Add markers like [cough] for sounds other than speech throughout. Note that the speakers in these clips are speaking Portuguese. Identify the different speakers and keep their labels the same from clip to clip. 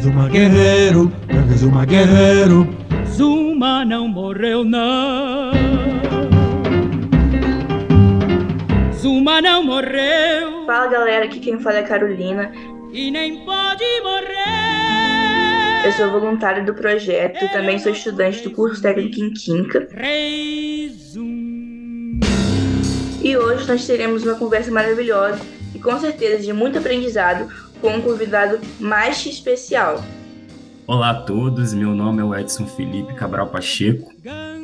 Speaker 1: Zuma Guerreiro, Zuma Guerreiro.
Speaker 2: Zuma não morreu não. Zuma não morreu
Speaker 3: Fala galera, aqui quem fala é a Carolina.
Speaker 2: e nem pode morrer.
Speaker 3: Eu sou voluntária do projeto, também sou estudante do curso técnico em Química. E hoje nós teremos uma conversa maravilhosa e com certeza de muito aprendizado com um convidado mais especial.
Speaker 4: Olá a todos, meu nome é o Edson Felipe Cabral Pacheco,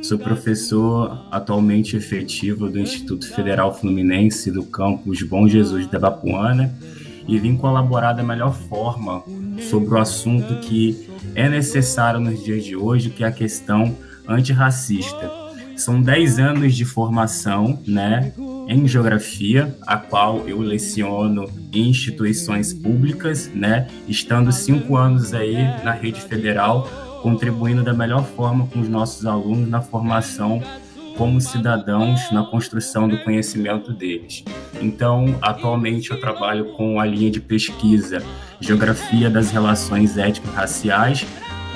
Speaker 4: sou professor atualmente efetivo do Instituto Federal Fluminense do campus Bom Jesus da Bapuana e vim colaborar da melhor forma sobre o assunto que é necessário nos dias de hoje, que é a questão antirracista. São 10 anos de formação, né, em geografia, a qual eu leciono em instituições públicas, né, estando cinco anos aí na rede federal, contribuindo da melhor forma com os nossos alunos na formação como cidadãos na construção do conhecimento deles. Então, atualmente eu trabalho com a linha de pesquisa Geografia das Relações Étnico-Raciais,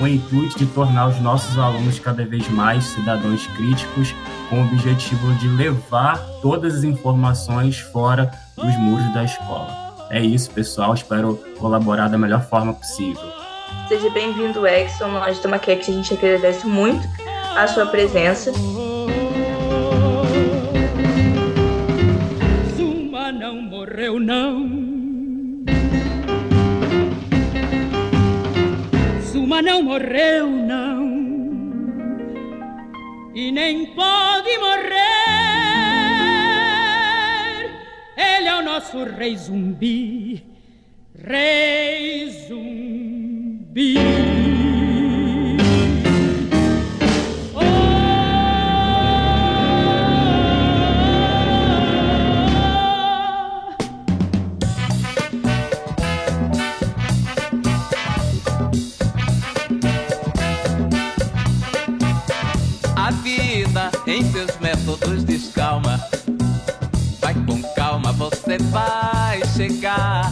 Speaker 4: com o intuito de tornar os nossos alunos cada vez mais cidadãos críticos, com o objetivo de levar todas as informações fora dos muros da escola. É isso, pessoal. Espero colaborar da melhor forma possível.
Speaker 3: Seja bem-vindo, Exxon. Nós do Maquete a gente agradece muito a sua presença.
Speaker 2: Zuma não morreu não. Zuma não morreu não. E nem pode morrer. Ele é o nosso rei zumbi. Rei zumbi.
Speaker 5: Descalma. Vai com calma, você vai chegar.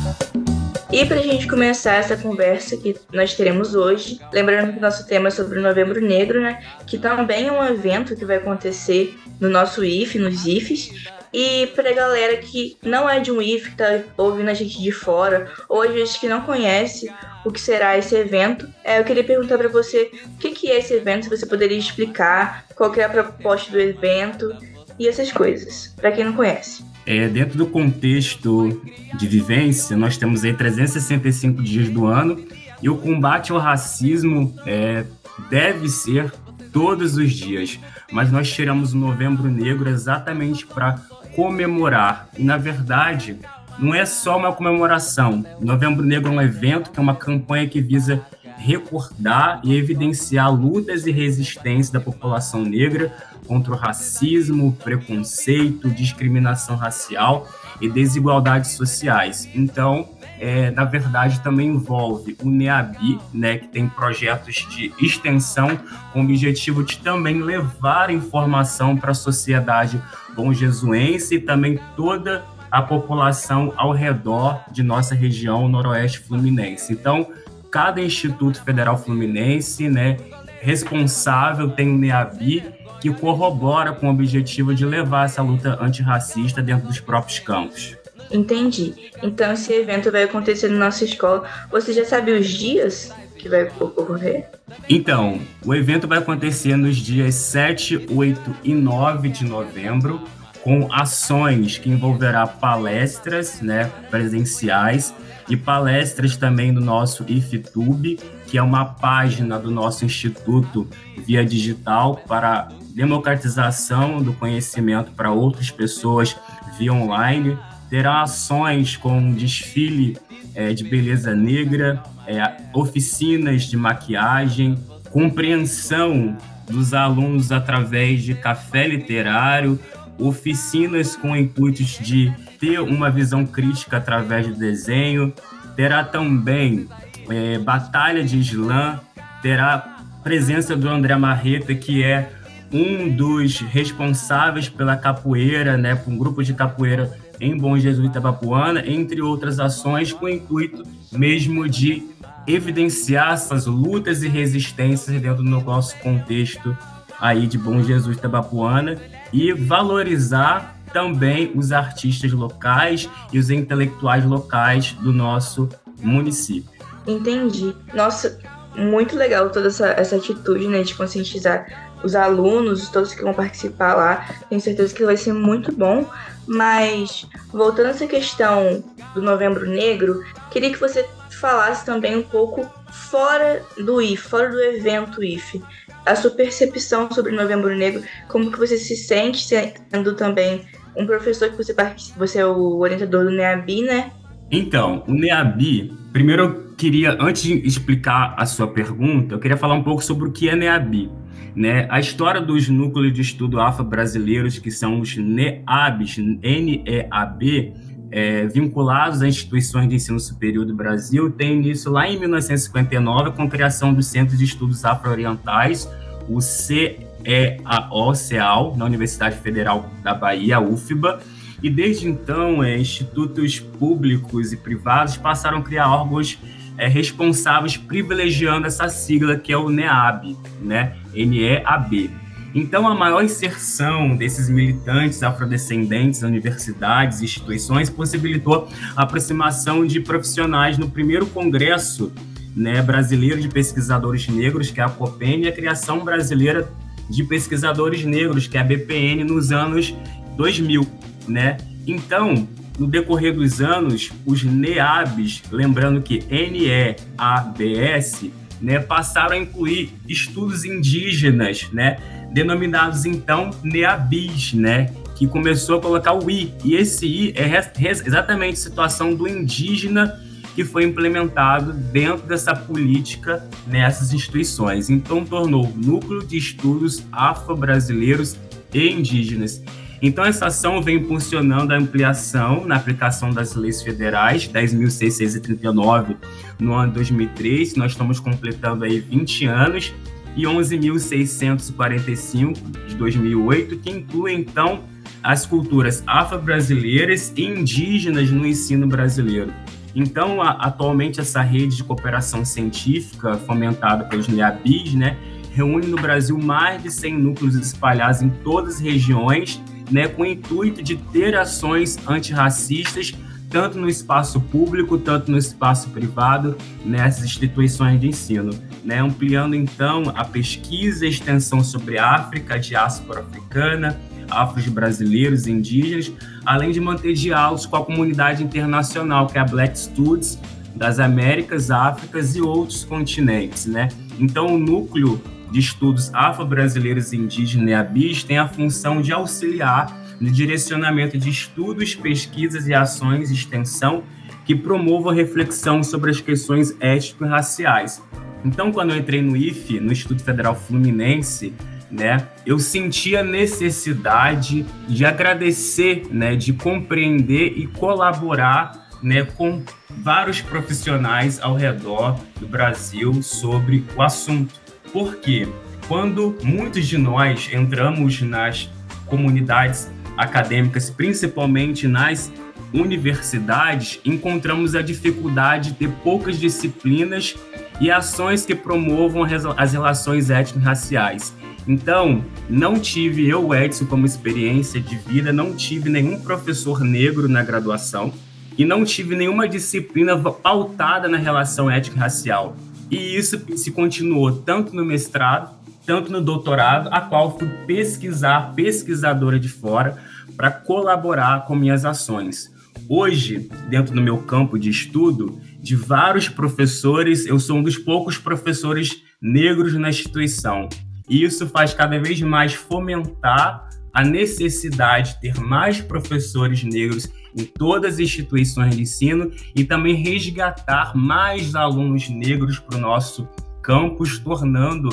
Speaker 3: E para a gente começar essa conversa que nós teremos hoje, lembrando que nosso tema é sobre o Novembro Negro, né? Que também é um evento que vai acontecer no nosso IF, nos IFs. E pra galera que não é de um IF, que tá ouvindo a gente de fora, ou às vezes que não conhece o que será esse evento, é, eu queria perguntar para você o que, que é esse evento, se você poderia explicar, qual é a proposta do evento e essas coisas, para quem não conhece.
Speaker 4: É, dentro do contexto de vivência, nós temos aí 365 dias do ano e o combate ao racismo é, deve ser todos os dias. Mas nós tiramos o Novembro Negro exatamente para comemorar. E, na verdade, não é só uma comemoração. Novembro Negro é um evento que é uma campanha que visa recordar e evidenciar lutas e resistências da população negra contra o racismo, preconceito, discriminação racial e desigualdades sociais. Então, é, na verdade, também envolve o NEABI, né, que tem projetos de extensão com o objetivo de também levar informação para a sociedade bom-jesuense e também toda a população ao redor de nossa região noroeste fluminense. Então, cada Instituto Federal Fluminense, né, responsável tem um NEABI que corrobora com o objetivo de levar essa luta antirracista dentro dos próprios campos.
Speaker 3: Entendi. Então esse evento vai acontecer na nossa escola. Você já sabe os dias que vai ocorrer?
Speaker 4: Então, o evento vai acontecer nos dias 7, 8 e 9 de novembro, com ações que envolverá palestras né, presenciais e palestras também no nosso IFTube, que é uma página do nosso instituto via digital para democratização do conhecimento para outras pessoas via online. terá ações com desfile é, de beleza negra, é, oficinas de maquiagem, compreensão dos alunos através de café literário, oficinas com intuitos de ter uma visão crítica através do desenho, terá também é, batalha de slam, terá presença do André Marreta, que é um dos responsáveis pela capoeira, né, por um grupo de capoeira em Bom Jesus Itabapuana, entre outras ações com o intuito mesmo de evidenciar essas lutas e resistências dentro do nosso contexto aí de Bom Jesus Itabapuana e valorizar também os artistas locais e os intelectuais locais do nosso município.
Speaker 3: Entendi. Nossa, muito legal toda essa, essa atitude, né, de conscientizar os alunos, todos que vão participar lá. Tenho certeza que vai ser muito bom. Mas, voltando a essa questão do Novembro Negro, queria que você falasse também um pouco fora do IF, fora do evento IF. A sua percepção sobre Novembro Negro, como que você se sente sendo também um professor que você você é o orientador do NEABI, né?
Speaker 4: Então, o NEABI, primeiro queria, antes de explicar a sua pergunta, eu queria falar um pouco sobre o que é NEABI. Né? A história dos núcleos de estudo afro-brasileiros, que são os NEABs, N-E-A-B, é, vinculados a instituições de ensino superior do Brasil, tem início lá em 1959 com a criação do Centro de Estudos Afro-Orientais, o CEAO, CEAL, na Universidade Federal da Bahia, UFBA, e desde então, é, institutos públicos e privados passaram a criar órgãos é, responsáveis privilegiando essa sigla que é o NEAB, né? N-E-A-B. Então, a maior inserção desses militantes afrodescendentes, universidades e instituições possibilitou a aproximação de profissionais no primeiro congresso né, brasileiro de pesquisadores negros, que é a COPEN, e a criação brasileira de pesquisadores negros, que é a BPN, nos anos 2000. Né? Então, no decorrer dos anos, os NEABs, lembrando que N-E-A-B-S, né, passaram a incluir estudos indígenas, né, denominados então NEABIs, né, que começou a colocar o I. E esse I é exatamente a situação do indígena que foi implementado dentro dessa política nessas instituições. Então, tornou Núcleo de Estudos Afro-Brasileiros e Indígenas. Então, essa ação vem impulsionando a ampliação na aplicação das leis federais, 10.639 no ano 2003, nós estamos completando aí 20 anos, e 11.645 de 2008, que inclui, então, as culturas afro-brasileiras e indígenas no ensino brasileiro. Então, a, atualmente, essa rede de cooperação científica fomentada pelos NEABIs, né, reúne no Brasil mais de 100 núcleos espalhados em todas as regiões né, com o intuito de ter ações antirracistas, tanto no espaço público, tanto no espaço privado, nessas instituições de ensino, né, ampliando então a pesquisa e extensão sobre a África, a diáspora africana, afros brasileiros e indígenas, além de manter diálogos com a comunidade internacional, que é a Black Studies, das Américas, Áfricas e outros continentes, né? Então, o núcleo de Estudos Afro-Brasileiros e Indígenas NEABIS tem a função de auxiliar no direcionamento de estudos, pesquisas e ações de extensão que promovam reflexão sobre as questões étnico-raciais. Então, quando eu entrei no IFE, no Instituto Federal Fluminense, né, eu senti a necessidade de agradecer, né, de compreender e colaborar né, com vários profissionais ao redor do Brasil sobre o assunto. Porque quando muitos de nós entramos nas comunidades acadêmicas, principalmente nas universidades, encontramos a dificuldade de ter poucas disciplinas e ações que promovam as relações étnico-raciais. Então, não tive eu, Edson, como experiência de vida, não tive nenhum professor negro na graduação e não tive nenhuma disciplina pautada na relação étnico-racial. E isso se continuou tanto no mestrado, tanto no doutorado, a qual fui pesquisar, pesquisadora de fora, para colaborar com minhas ações. Hoje, dentro do meu campo de estudo, de vários professores, eu sou um dos poucos professores negros na instituição. E isso faz cada vez mais fomentar a necessidade de ter mais professores negros em todas as instituições de ensino e também resgatar mais alunos negros para o nosso campus, tornando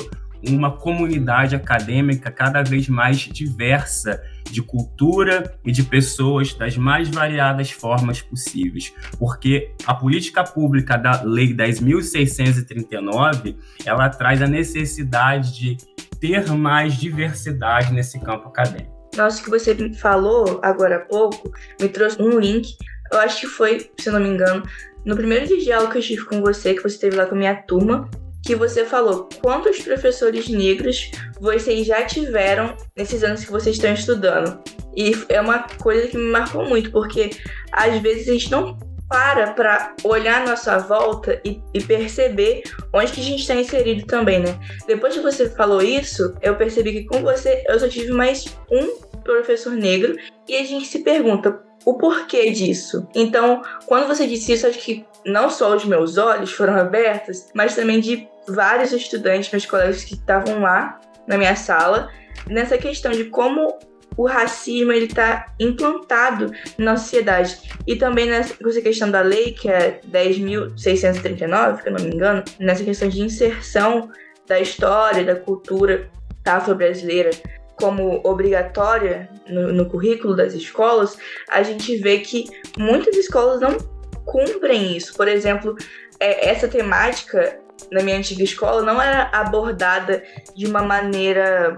Speaker 4: uma comunidade acadêmica cada vez mais diversa de cultura e de pessoas das mais variadas formas possíveis, porque a política pública da Lei 10.639 ela traz a necessidade de ter mais diversidade nesse campo acadêmico.
Speaker 3: Nossa, que você falou agora há pouco me trouxe um link. Eu acho que foi, se não me engano, no primeiro diálogo que eu tive com você, que você esteve lá com a minha turma, que você falou quantos professores negros vocês já tiveram nesses anos que vocês estão estudando. E é uma coisa que me marcou muito, porque às vezes a gente não para para olhar nossa volta e, e, perceber onde que a gente está inserido também, né? Depois que você falou isso, eu percebi que com você eu só tive mais um professor negro e a gente se pergunta o porquê disso. Então, quando você disse isso, acho que não só os meus olhos foram abertos, mas também de vários estudantes, meus colegas que estavam lá na minha sala, nessa questão de como o racismo ele está implantado na sociedade. E também nessa questão da lei, que é 10.639, que eu não me engano, nessa questão de inserção da história, da cultura afro-brasileira como obrigatória no, no, currículo das escolas, a gente vê que muitas escolas não cumprem isso. Por exemplo, é, essa temática na minha antiga escola não era abordada de uma maneira,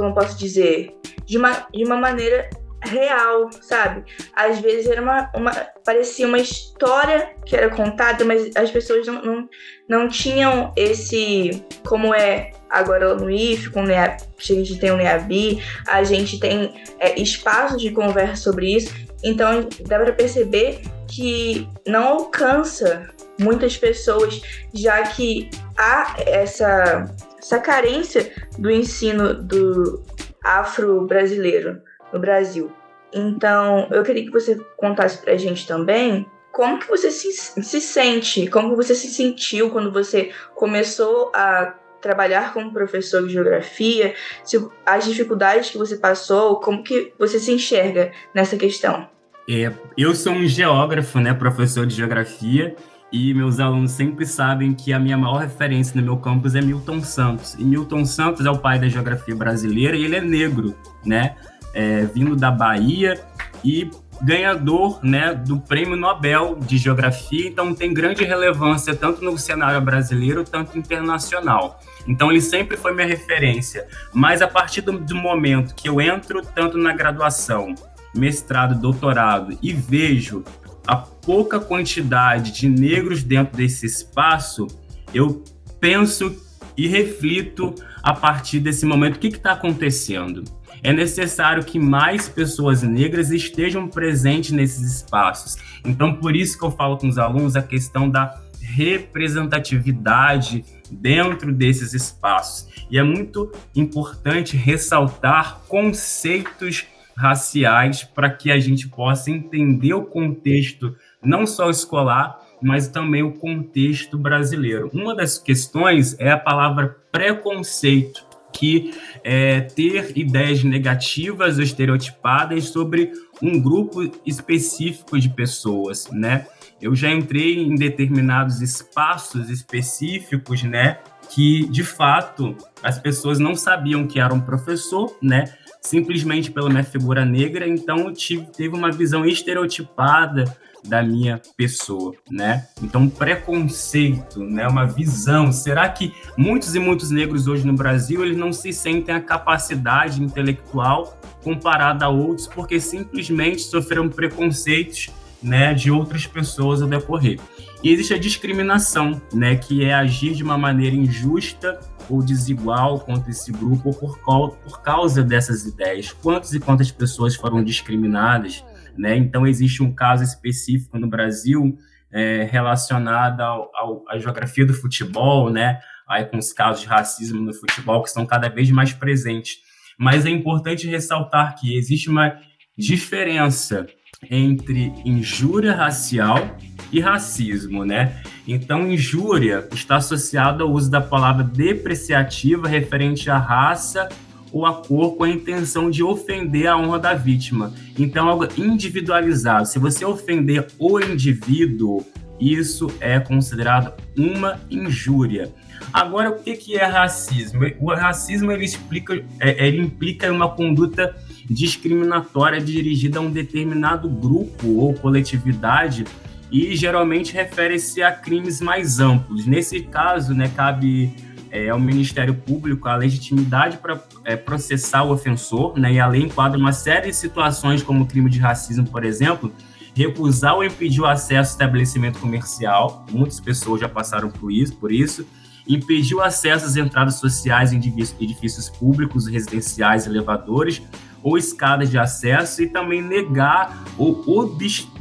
Speaker 3: como posso dizer, de uma, de uma maneira real, sabe? Às vezes era uma, uma parecia uma história que era contada, mas as pessoas não, não, não tinham esse como é agora no IF, com o a gente tem o NEABI, a gente tem é, espaços de conversa sobre isso, então dá para perceber que não alcança muitas pessoas, já que há essa, essa carência do ensino do afro-brasileiro no Brasil. Então, eu queria que você contasse pra gente também como que você se, se sente, como você se sentiu quando você começou a trabalhar como professor de geografia, se, as dificuldades que você passou, como que você se enxerga nessa questão?
Speaker 4: É, eu sou um geógrafo, né, professor de geografia, e meus alunos sempre sabem que a minha maior referência no meu campus é Milton Santos. E Milton Santos é o pai da geografia brasileira e ele é negro, né? É, vindo da Bahia e ganhador né, do Prêmio Nobel de Geografia, então tem grande relevância tanto no cenário brasileiro, tanto internacional. Então ele sempre foi minha referência. Mas a partir do, do momento que eu entro tanto na graduação, mestrado, doutorado e vejo a pouca quantidade de negros dentro desse espaço, eu penso e reflito a partir desse momento o que está acontecendo. É necessário que mais pessoas negras estejam presentes nesses espaços. Então, por isso que eu falo com os alunos a questão da representatividade dentro desses espaços. E é muito importante ressaltar conceitos raciais para que a gente possa entender o contexto não só escolar, mas também o contexto brasileiro. Uma das questões é a palavra preconceito, que é ter ideias negativas ou estereotipadas sobre um grupo específico de pessoas, né? Eu já entrei em determinados espaços específicos, né, que de fato as pessoas não sabiam que era um professor, né? Simplesmente pela minha figura negra, então tive, teve uma visão estereotipada da minha pessoa, né? Então, preconceito, né? Uma visão. Será que muitos e muitos negros hoje no Brasil eles não se sentem a capacidade intelectual comparada a outros porque simplesmente sofreram preconceitos, né, de outras pessoas ao decorrer. E existe a discriminação, né, que é agir de uma maneira injusta ou desigual contra esse grupo por, por causa dessas ideias. Quantas e quantas pessoas foram discriminadas, né? Então existe um caso específico no Brasil é, relacionado ao, ao, à geografia do futebol, né? Aí com os casos de racismo no futebol que estão cada vez mais presentes. Mas é importante ressaltar que existe uma diferença entre injúria racial e racismo, né? Então, injúria está associada ao uso da palavra depreciativa referente à raça ou a cor com a intenção de ofender a honra da vítima. Então, algo individualizado. Se você ofender o indivíduo, isso é considerado uma injúria. Agora, o que é racismo? O racismo ele, explica, é, ele implica uma conduta discriminatória dirigida a um determinado grupo ou coletividade e geralmente refere-se a crimes mais amplos. Nesse caso, né, cabe é, ao Ministério Público a legitimidade para é, processar o ofensor, né, e a lei enquadra uma série de situações como crime de racismo, por exemplo, recusar ou impedir o acesso ao estabelecimento comercial, muitas pessoas já passaram por isso, por isso impedir o acesso às entradas sociais em edifícios públicos, residenciais, elevadores ou escadas de acesso e também negar ou obstar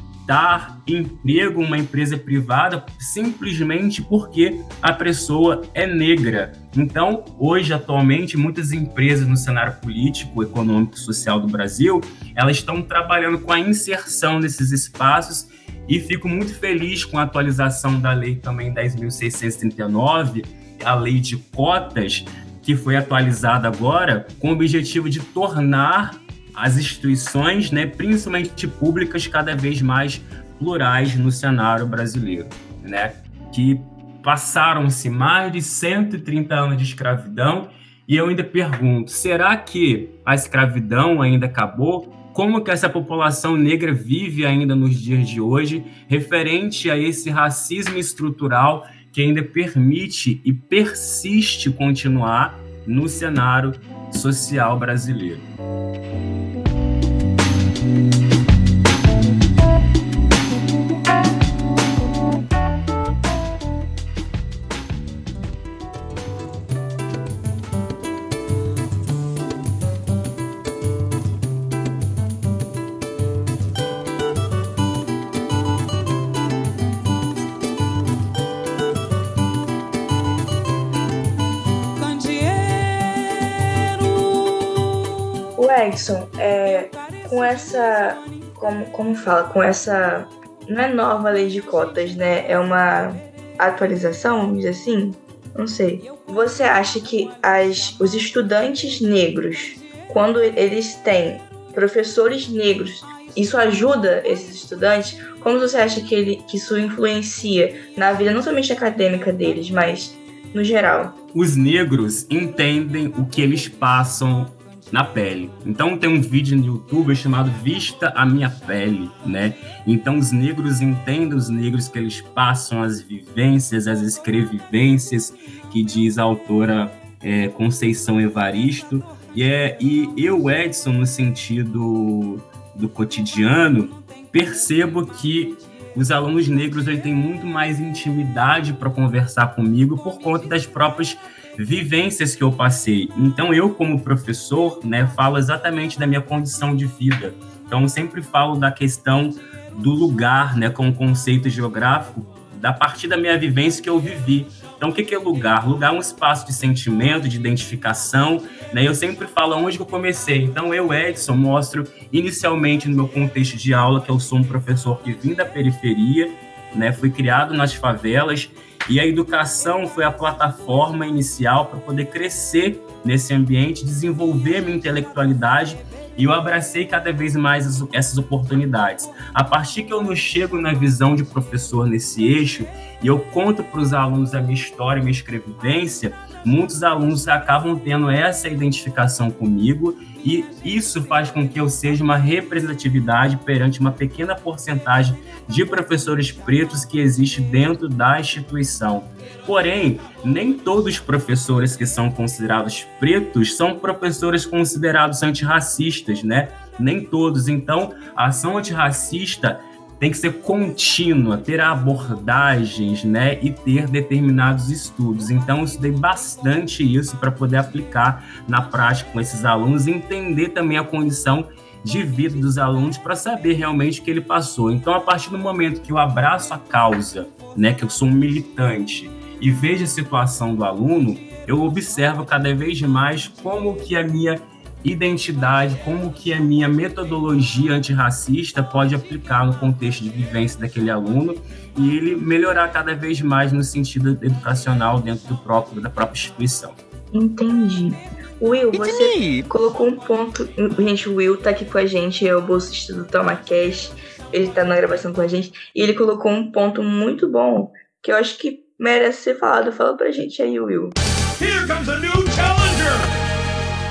Speaker 4: emprego uma empresa privada simplesmente porque a pessoa é negra. Então, hoje, atualmente, muitas empresas no cenário político, econômico e social do Brasil, elas estão trabalhando com a inserção desses espaços e fico muito feliz com a atualização da lei também 10.639, a lei de cotas, que foi atualizada agora com o objetivo de tornar as instituições, né, principalmente públicas, cada vez mais plurais no cenário brasileiro, né? Que passaram-se mais de 130 anos de escravidão e eu ainda pergunto, será que a escravidão ainda acabou? Como que essa população negra vive ainda nos dias de hoje, referente a esse racismo estrutural que ainda permite e persiste continuar no cenário social brasileiro?
Speaker 3: Com essa. Como, como fala? Com essa. Não é nova lei de cotas, né? É uma atualização, vamos dizer assim? Não sei. Você acha que as, os estudantes negros, quando eles têm professores negros, isso ajuda esses estudantes? Como você acha que, ele, que isso influencia na vida, não somente acadêmica deles, mas no geral?
Speaker 4: Os negros entendem o que eles passam na pele. Então tem um vídeo no YouTube chamado Vista a Minha Pele, né? Então os negros entendem os negros que eles passam as vivências, as escrevivências que diz a autora é, Conceição Evaristo. E, é, e eu, Edson, no sentido do cotidiano, percebo que os alunos negros têm muito mais intimidade para conversar comigo por conta das próprias vivências que eu passei. Então, eu, como professor, né, falo exatamente da minha condição de vida. Então, sempre falo da questão do lugar, né, com o conceito geográfico, da partir da minha vivência que eu vivi. Então, o que é lugar? Lugar é um espaço de sentimento, de identificação, né? Eu sempre falo onde eu comecei. Então, eu, Edson, mostro inicialmente no meu contexto de aula que eu sou um professor que vim da periferia, né? Fui criado nas favelas e a educação foi a plataforma inicial para poder crescer nesse ambiente, desenvolver minha intelectualidade e eu abracei cada vez mais essas oportunidades. A partir que eu não chego na visão de professor nesse eixo e eu conto para os alunos a minha história, minha escrevivência, muitos alunos acabam tendo essa identificação comigo e isso faz com que eu seja uma representatividade perante uma pequena porcentagem de professores pretos que existe dentro da instituição. Porém, nem todos os professores que são considerados pretos são professores considerados antirracistas, né? Nem todos. Então, a ação antirracista tem que ser contínua, ter abordagens, né, e ter determinados estudos. Então, eu estudei bastante isso para poder aplicar na prática com esses alunos e entender também a condição de vida dos alunos para saber realmente o que ele passou. Então, a partir do momento que eu abraço a causa, né, que eu sou um militante e vejo a situação do aluno, eu observo cada vez mais como que a minha identidade, como que a minha metodologia antirracista pode aplicar no contexto de vivência daquele aluno e ele melhorar cada vez mais no sentido educacional dentro do próprio da própria instituição.
Speaker 3: Entendi. Will, você colocou um ponto. Gente, o Will tá aqui com a gente, é o bolsista do Toma Cash. Ele tá na gravação com a gente. E ele colocou um ponto muito bom que eu acho que merece ser falado. Fala pra gente aí, Will. Here comes a new
Speaker 6: challenger!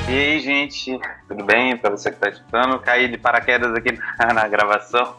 Speaker 6: E aí, gente, tudo bem? Para você que está escutando, caí de paraquedas aqui [laughs] na gravação.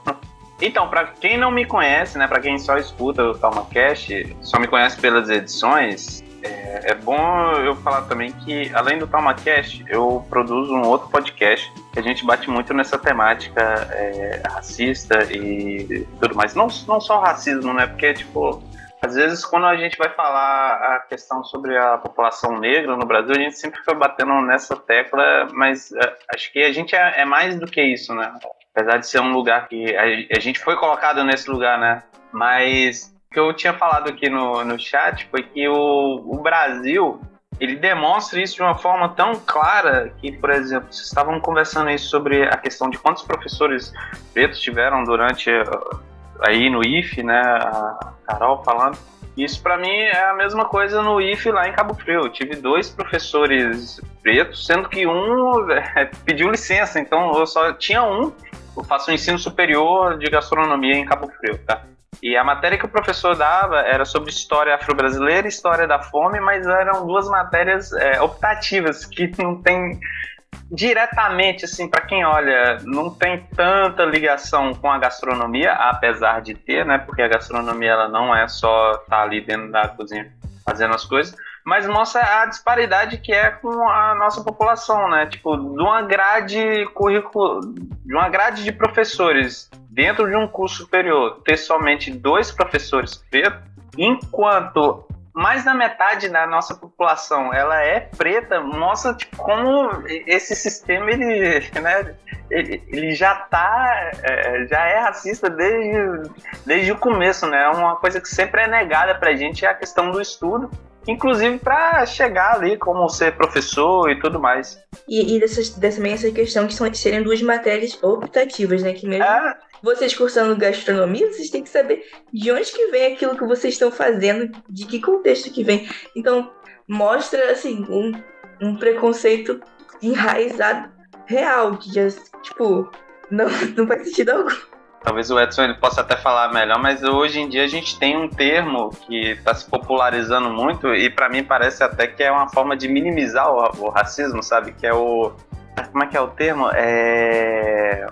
Speaker 6: Então, para quem não me conhece, né, para quem só escuta o TalmaCast, só me conhece pelas edições, é, é, bom eu falar também que, além do TalmaCast, eu produzo um outro podcast que a gente bate muito nessa temática é, racista e tudo mais. Não, não só racismo, né? Porque, tipo, às vezes, quando a gente vai falar a questão sobre a população negra no Brasil, a gente sempre fica batendo nessa tecla, mas uh, acho que a gente é, é, mais do que isso, né? Apesar de ser um lugar que a, a, gente foi colocado nesse lugar, né? Mas o que eu tinha falado aqui no, no chat foi que o, o Brasil ele demonstra isso de uma forma tão clara que, por exemplo, vocês estavam conversando aí sobre a questão de quantos professores pretos tiveram durante aí no IF, né, a Carol falando. Isso para mim é a mesma coisa no IF lá em Cabo Frio. Eu tive dois professores pretos, sendo que um é, pediu licença, então eu só tinha um. Eu faço um ensino superior de gastronomia em Cabo Frio, tá? E a matéria que o professor dava era sobre história afro-brasileira e história da fome, mas eram duas matérias é, optativas que não tem diretamente, assim, para quem olha, não tem tanta ligação com a gastronomia, apesar de ter, né? Porque a gastronomia ela não é só estar tá ali dentro da cozinha fazendo as coisas, mas mostra a disparidade que é com a nossa população, né? Tipo, de uma grade currículo, de uma grade de professores dentro de um curso superior, ter somente dois professores pretos, enquanto mais da metade da nossa população ela é preta, mostra tipo, como esse sistema ele, [laughs] né, ele, ele já tá, é, já é racista desde, desde o começo, né? Uma coisa que sempre é negada pra gente é a questão do estudo, inclusive para chegar ali como ser professor e tudo mais.
Speaker 3: E, e dessa, dessa, também essa questão que são, serem duas matérias optativas, né? Que mesmo é vocês cursando gastronomia, vocês têm que saber de onde que vem aquilo que vocês estão fazendo, de que contexto que vem. Então, mostra, assim, um, um preconceito enraizado real, que já, tipo, não, [laughs] não faz sentido algum.
Speaker 6: Talvez o Edson ele possa até falar melhor, mas hoje em dia a gente tem um termo que está se popularizando muito e para mim parece até que é uma forma de minimizar o, o racismo, sabe? Que é o como é que é o termo? É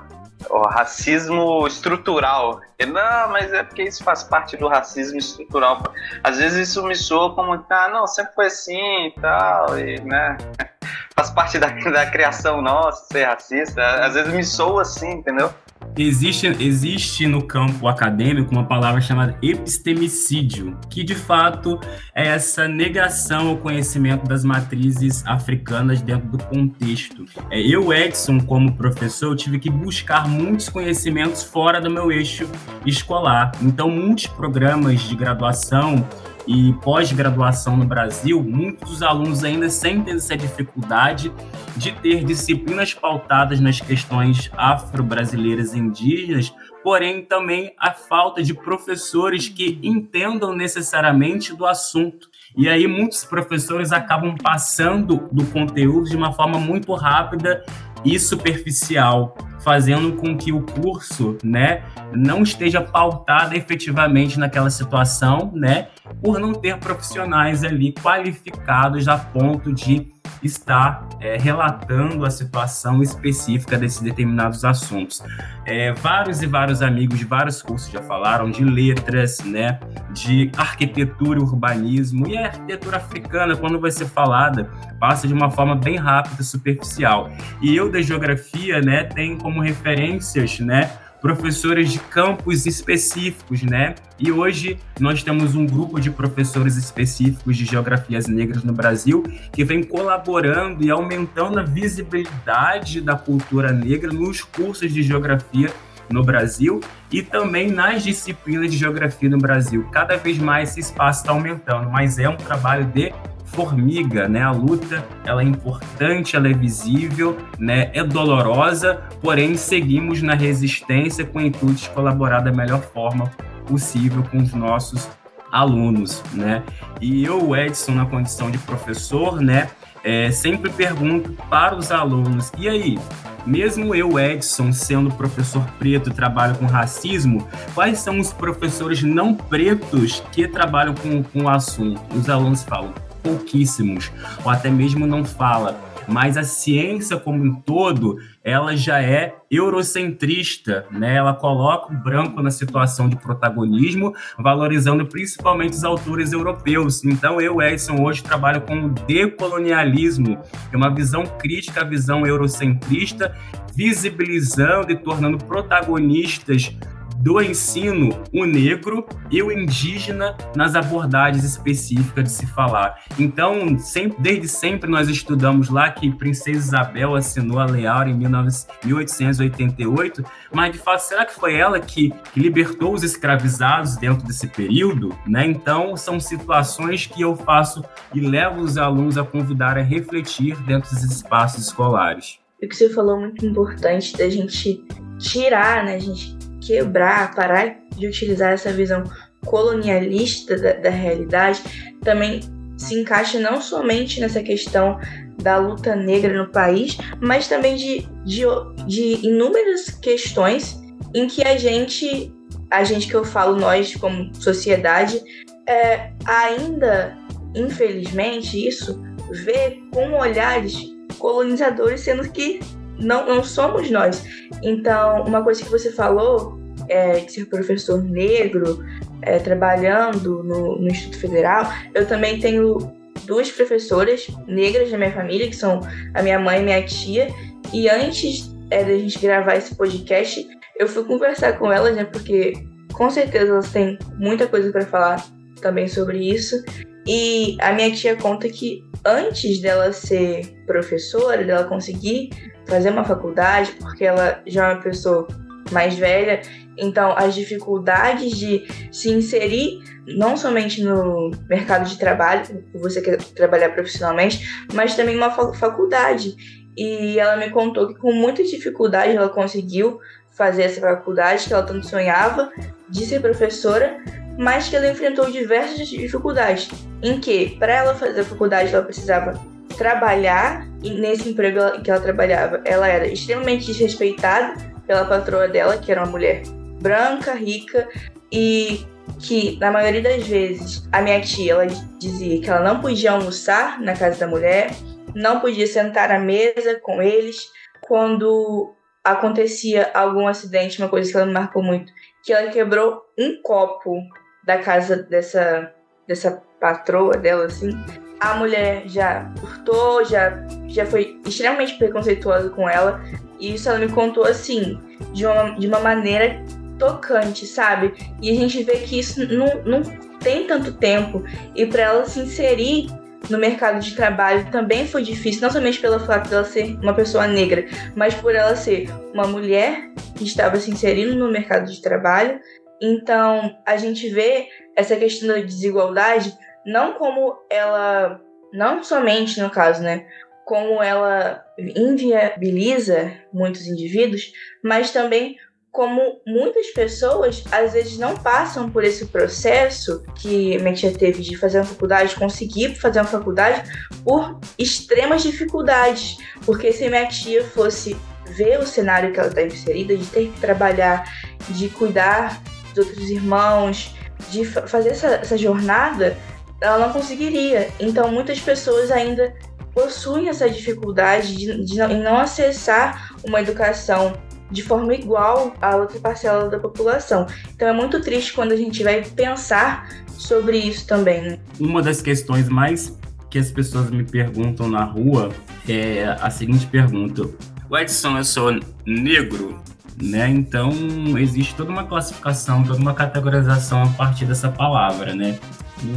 Speaker 6: o racismo estrutural. Não, mas é porque isso faz parte do racismo estrutural. Às vezes isso me soa como, ah, não, sempre foi assim e tal, e, né? [laughs] Faz parte da, da criação nossa ser racista. Às vezes me soa assim, entendeu?
Speaker 4: Existe, existe no campo acadêmico uma palavra chamada epistemicídio, que de fato é essa negação ao conhecimento das matrizes africanas dentro do contexto. É, eu, Edson, como professor, tive que buscar muitos conhecimentos fora do meu eixo escolar. Então, muitos programas de graduação e pós-graduação no Brasil, muitos dos alunos ainda sentem essa dificuldade de ter disciplinas pautadas nas questões afro-brasileiras e indígenas, porém também a falta de professores que entendam necessariamente do assunto. E aí muitos professores acabam passando do conteúdo de uma forma muito rápida e superficial, fazendo com que o curso, né, não esteja pautado efetivamente naquela situação, né, por não ter profissionais ali qualificados a ponto de estar é, relatando a situação específica desses determinados assuntos. É, vários e vários amigos de vários cursos já falaram de letras, né, de arquitetura, urbanismo e a arquitetura africana, quando vai ser falada, passa de uma forma bem rápida, superficial. E eu da geografia, né, tem como referências, né, professores de campos específicos, né? E hoje nós temos um grupo de professores específicos de geografias negras no Brasil que vem colaborando e aumentando a visibilidade da cultura negra nos cursos de geografia no Brasil e também nas disciplinas de geografia no Brasil. Cada vez mais esse espaço está aumentando, mas é um trabalho de formiga, né? A luta, ela é importante, ela é visível, né? É dolorosa, porém seguimos na resistência com o intuito de colaborar da melhor forma possível com os nossos alunos, né? E eu, Edson, na condição de professor, né, é, sempre pergunto para os alunos: e aí, mesmo eu, Edson, sendo professor preto trabalho com racismo, quais são os professores não pretos que trabalham com, com o assunto? Os alunos falam pouquíssimos, ou até mesmo não fala mas a ciência como um todo, ela já é eurocentrista, né? Ela coloca o branco na situação de protagonismo, valorizando principalmente os autores europeus. Então, eu, Edson, hoje trabalho com o decolonialismo, que é uma visão crítica à visão eurocentrista, visibilizando e tornando protagonistas do ensino o negro e o indígena nas abordagens específicas de se falar. Então, sempre, desde sempre nós estudamos lá que Princesa Isabel assinou a Lei Áurea em 1888, mas de fato, será que foi ela que, que libertou os escravizados dentro desse período? Né? Então, são situações que eu faço e levo os alunos a convidar a refletir dentro dos espaços escolares.
Speaker 3: O que você falou é muito importante da gente tirar, né, a gente quebrar, parar de utilizar essa visão colonialista da, da realidade, também se encaixa não somente nessa questão da luta negra no país, mas também de, de, de inúmeras questões em que a gente, a gente que eu falo, nós como sociedade, é, ainda, infelizmente, isso vê com olhares colonizadores, sendo que não, não somos nós. Então, uma coisa que você falou, é, de ser professor negro, é, trabalhando no, no Instituto Federal, eu também tenho duas professoras negras da minha família, que são a minha mãe e minha tia. E antes é, da gente gravar esse podcast, eu fui conversar com elas, né? Porque com certeza elas têm muita coisa para falar também sobre isso. E a minha tia conta que antes dela ser professora, dela conseguir fazer uma faculdade, porque ela já é uma pessoa mais velha, então as dificuldades de se inserir não somente no mercado de trabalho, você quer trabalhar profissionalmente, mas também uma faculdade. E ela me contou que com muita dificuldade ela conseguiu fazer essa faculdade que ela tanto sonhava de ser professora, mas que ela enfrentou diversas dificuldades. Em que, para ela fazer a faculdade, ela precisava trabalhar e nesse emprego que ela trabalhava, ela era extremamente desrespeitada pela patroa dela, que era uma mulher branca, rica e que na maioria das vezes a minha tia ela dizia que ela não podia almoçar na casa da mulher, não podia sentar à mesa com eles quando acontecia algum acidente, uma coisa que ela me marcou muito, que ela quebrou um copo da casa dessa dessa patroa dela assim a mulher já furtou, já, já foi extremamente preconceituosa com ela. E isso ela me contou assim, de uma, de uma maneira tocante, sabe? E a gente vê que isso não, não tem tanto tempo. E para ela se inserir no mercado de trabalho também foi difícil, não somente pelo fato dela ser uma pessoa negra, mas por ela ser uma mulher que estava se inserindo no mercado de trabalho. Então, a gente vê essa questão da desigualdade não como ela, não somente no caso, né, como ela inviabiliza muitos indivíduos, mas também como muitas pessoas às vezes não passam por esse processo que minha tia teve de fazer uma faculdade, conseguir fazer uma faculdade por extremas dificuldades. Porque se minha tia fosse ver o cenário que ela está inserida, de ter que trabalhar, de cuidar dos outros irmãos, de fazer essa, essa jornada, ela não conseguiria. Então, muitas pessoas ainda possuem essa dificuldade de, de não, em não acessar uma educação de forma igual a outra parcela da população. Então, é muito triste quando a gente vai pensar sobre isso também. Né?
Speaker 4: Uma das questões mais que as pessoas me perguntam na rua é a seguinte pergunta: o Edson, eu sou negro? Né? Então, existe toda uma classificação, toda uma categorização a partir dessa palavra, né?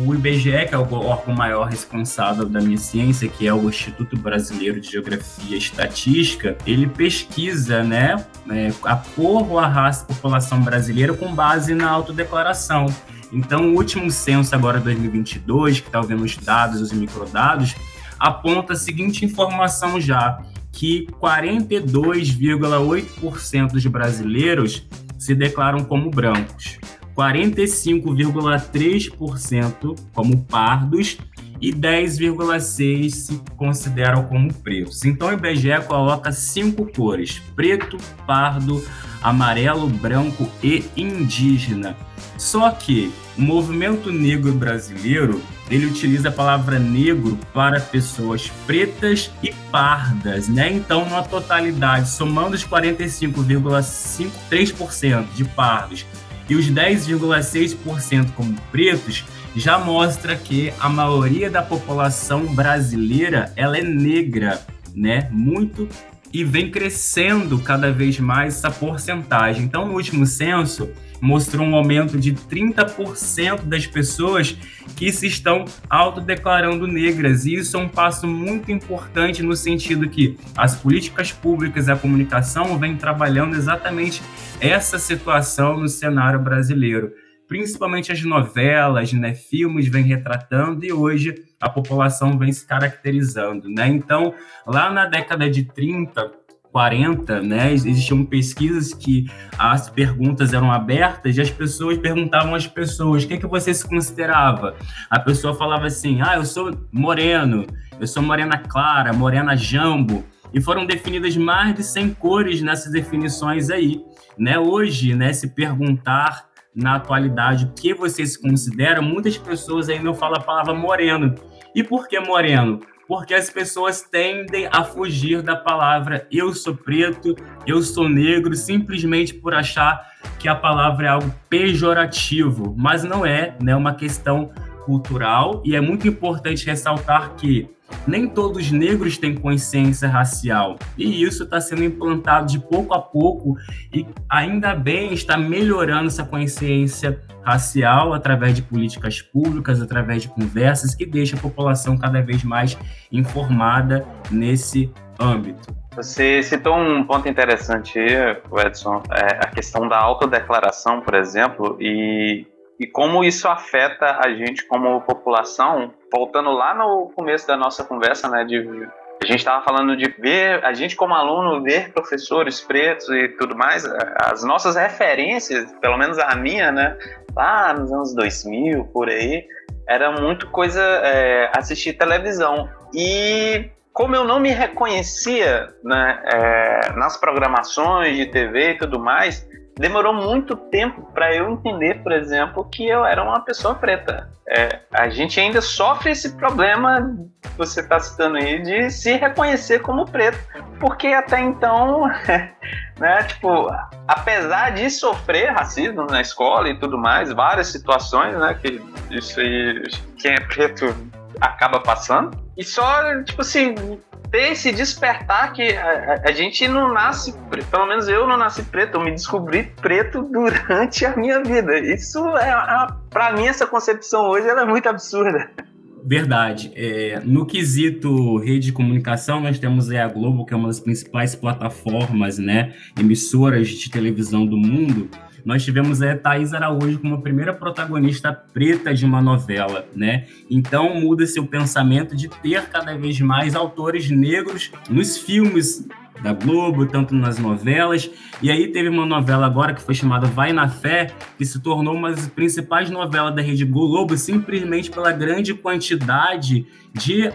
Speaker 4: O IBGE, que é o órgão maior responsável da minha ciência, que é o Instituto Brasileiro de Geografia e Estatística, ele pesquisa né, é, a cor ou a raça da população brasileira com base na autodeclaração. Então, o último censo agora 2022, que está vendo os dados, os microdados, aponta a seguinte informação já, que 42,8% dos brasileiros se declaram como brancos. 45,3% como pardos e 10,6% se consideram como pretos. Então o IBGE coloca cinco cores: preto, pardo, amarelo, branco e indígena. Só que o movimento negro brasileiro ele utiliza a palavra negro para pessoas pretas e pardas, né? Então, na totalidade, somando os 45,53% de pardos e os 10,6% como pretos, já mostra que a maioria da população brasileira ela é negra, né? Muito e vem crescendo cada vez mais essa porcentagem. Então, no último censo, mostrou um aumento de 30% das pessoas que se estão autodeclarando negras. E isso é um passo muito importante no sentido que as políticas públicas e a comunicação vêm trabalhando exatamente essa situação no cenário brasileiro principalmente as novelas, né, filmes vêm retratando e hoje a população vem se caracterizando, né? Então, lá na década de 30, 40, né, existiam pesquisas que as perguntas eram abertas e as pessoas perguntavam às pessoas o que, é que você se considerava. A pessoa falava assim, ah, eu sou moreno, eu sou morena clara, morena jambo, e foram definidas mais de 100 cores nessas definições aí. Né? Hoje, né, se perguntar na atualidade o que você se considera, muitas pessoas ainda falam a palavra moreno. E por que moreno? Porque as pessoas tendem a fugir da palavra eu sou preto, eu sou negro, simplesmente por achar que a palavra é algo pejorativo, mas não é, né, uma questão cultural. E é muito importante ressaltar que nem todos os negros têm consciência racial. E isso está sendo implantado de pouco a pouco e ainda bem está melhorando essa consciência racial através de políticas públicas, através de conversas que deixa a população cada vez mais informada nesse âmbito.
Speaker 6: Você citou um ponto interessante, Edson, é a questão da autodeclaração, por exemplo, e e como isso afeta a gente como população. Voltando lá no começo da nossa conversa, né, de a gente estava falando de ver a gente como aluno ver professores pretos e tudo mais, as nossas referências, pelo menos a minha, né, lá nos anos 2000 por aí, era muito coisa é, assistir televisão. E como eu não me reconhecia né, é, nas programações de TV e tudo mais, demorou muito tempo para eu entender, por exemplo, que eu era uma pessoa preta. É, a gente ainda sofre esse problema você está citando aí de se reconhecer como preto, porque até então, [laughs] né, tipo, apesar de sofrer racismo na escola e tudo mais, várias situações, né, que isso aí quem é preto acaba passando. E só, tipo assim, ter esse despertar que a, a, gente não nasce, pelo menos eu não nasci preto, eu me descobri preto durante a minha vida. Isso é, é para mim essa concepção hoje ela é muito absurda.
Speaker 4: Verdade. É, no quesito rede de comunicação, nós temos a Globo, que é uma das principais plataformas, né, emissoras de televisão do mundo nós tivemos a Thaís Araújo como a primeira protagonista preta de uma novela, né? Então muda-se o pensamento de ter cada vez mais autores negros nos filmes da Globo, tanto nas novelas. E aí teve uma novela agora que foi chamada Vai na Fé, que se tornou uma das principais novelas da Rede Globo, simplesmente pela grande quantidade de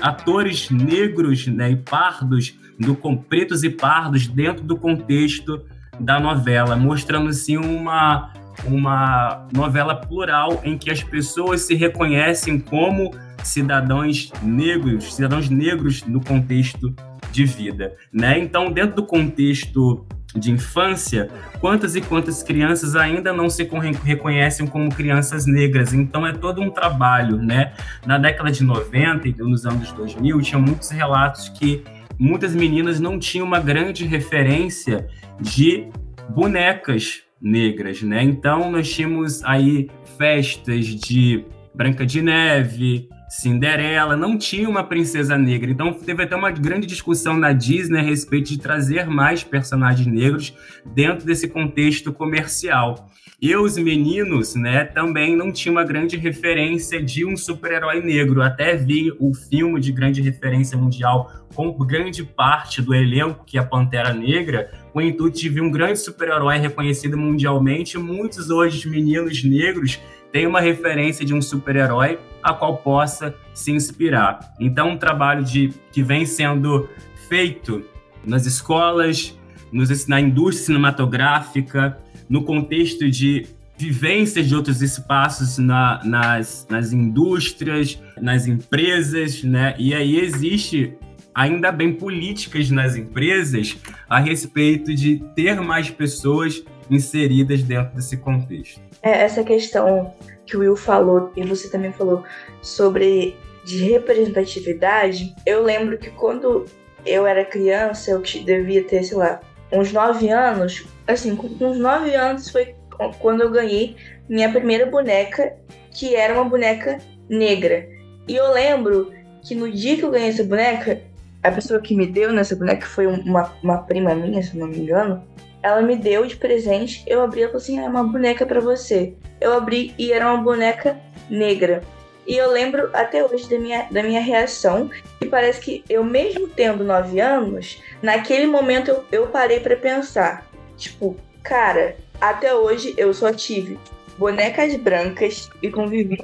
Speaker 4: atores negros né, e pardos, do, pretos e pardos dentro do contexto da novela, mostrando assim uma, uma novela plural em que as pessoas se reconhecem como cidadãos negros, cidadãos negros no contexto de vida, né? Então, dentro do contexto de infância, quantas e quantas crianças ainda não se reconhecem como crianças negras? Então é todo um trabalho, né? Na década de 90 e nos anos 2000, tinha muitos relatos que muitas meninas não tinham uma grande referência de bonecas negras, né? Então nós tínhamos aí festas de Branca de Neve, Cinderela, não tinha uma princesa negra. Então teve até uma grande discussão na Disney a respeito de trazer mais personagens negros dentro desse contexto comercial. E os meninos, né, também não tinha uma grande referência de um super-herói negro. Até vi o filme de grande referência mundial com grande parte do elenco, que é a Pantera Negra, o intuito de vir um grande super-herói reconhecido mundialmente. Muitos hoje meninos negros têm uma referência de um super-herói a qual possa se inspirar. Então, um trabalho de, que vem sendo feito nas escolas, nos, na indústria cinematográfica, no contexto de vivências de outros espaços na, nas, nas indústrias, nas empresas, né? E aí existe ainda bem políticas nas empresas a respeito de ter mais pessoas inseridas dentro desse contexto.
Speaker 3: É, essa questão que o Will falou e você também falou sobre de representatividade, eu lembro que quando eu era criança, eu devia ter, sei lá, uns 9 anos, assim, com uns 9 anos foi quando eu ganhei minha primeira boneca, que era uma boneca negra. E eu lembro que no dia que eu ganhei essa boneca, a pessoa que me deu nessa boneca foi uma, uma prima minha, se não me engano. Ela me deu de presente, eu abri e falou assim: é uma boneca para você. Eu abri e era uma boneca negra. E eu lembro até hoje da minha, da minha reação. E parece que eu, mesmo tendo 9 anos, naquele momento eu, eu parei para pensar: tipo, cara, até hoje eu só tive bonecas brancas e convivi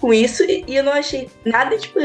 Speaker 3: com isso. E, e eu não achei nada, tipo,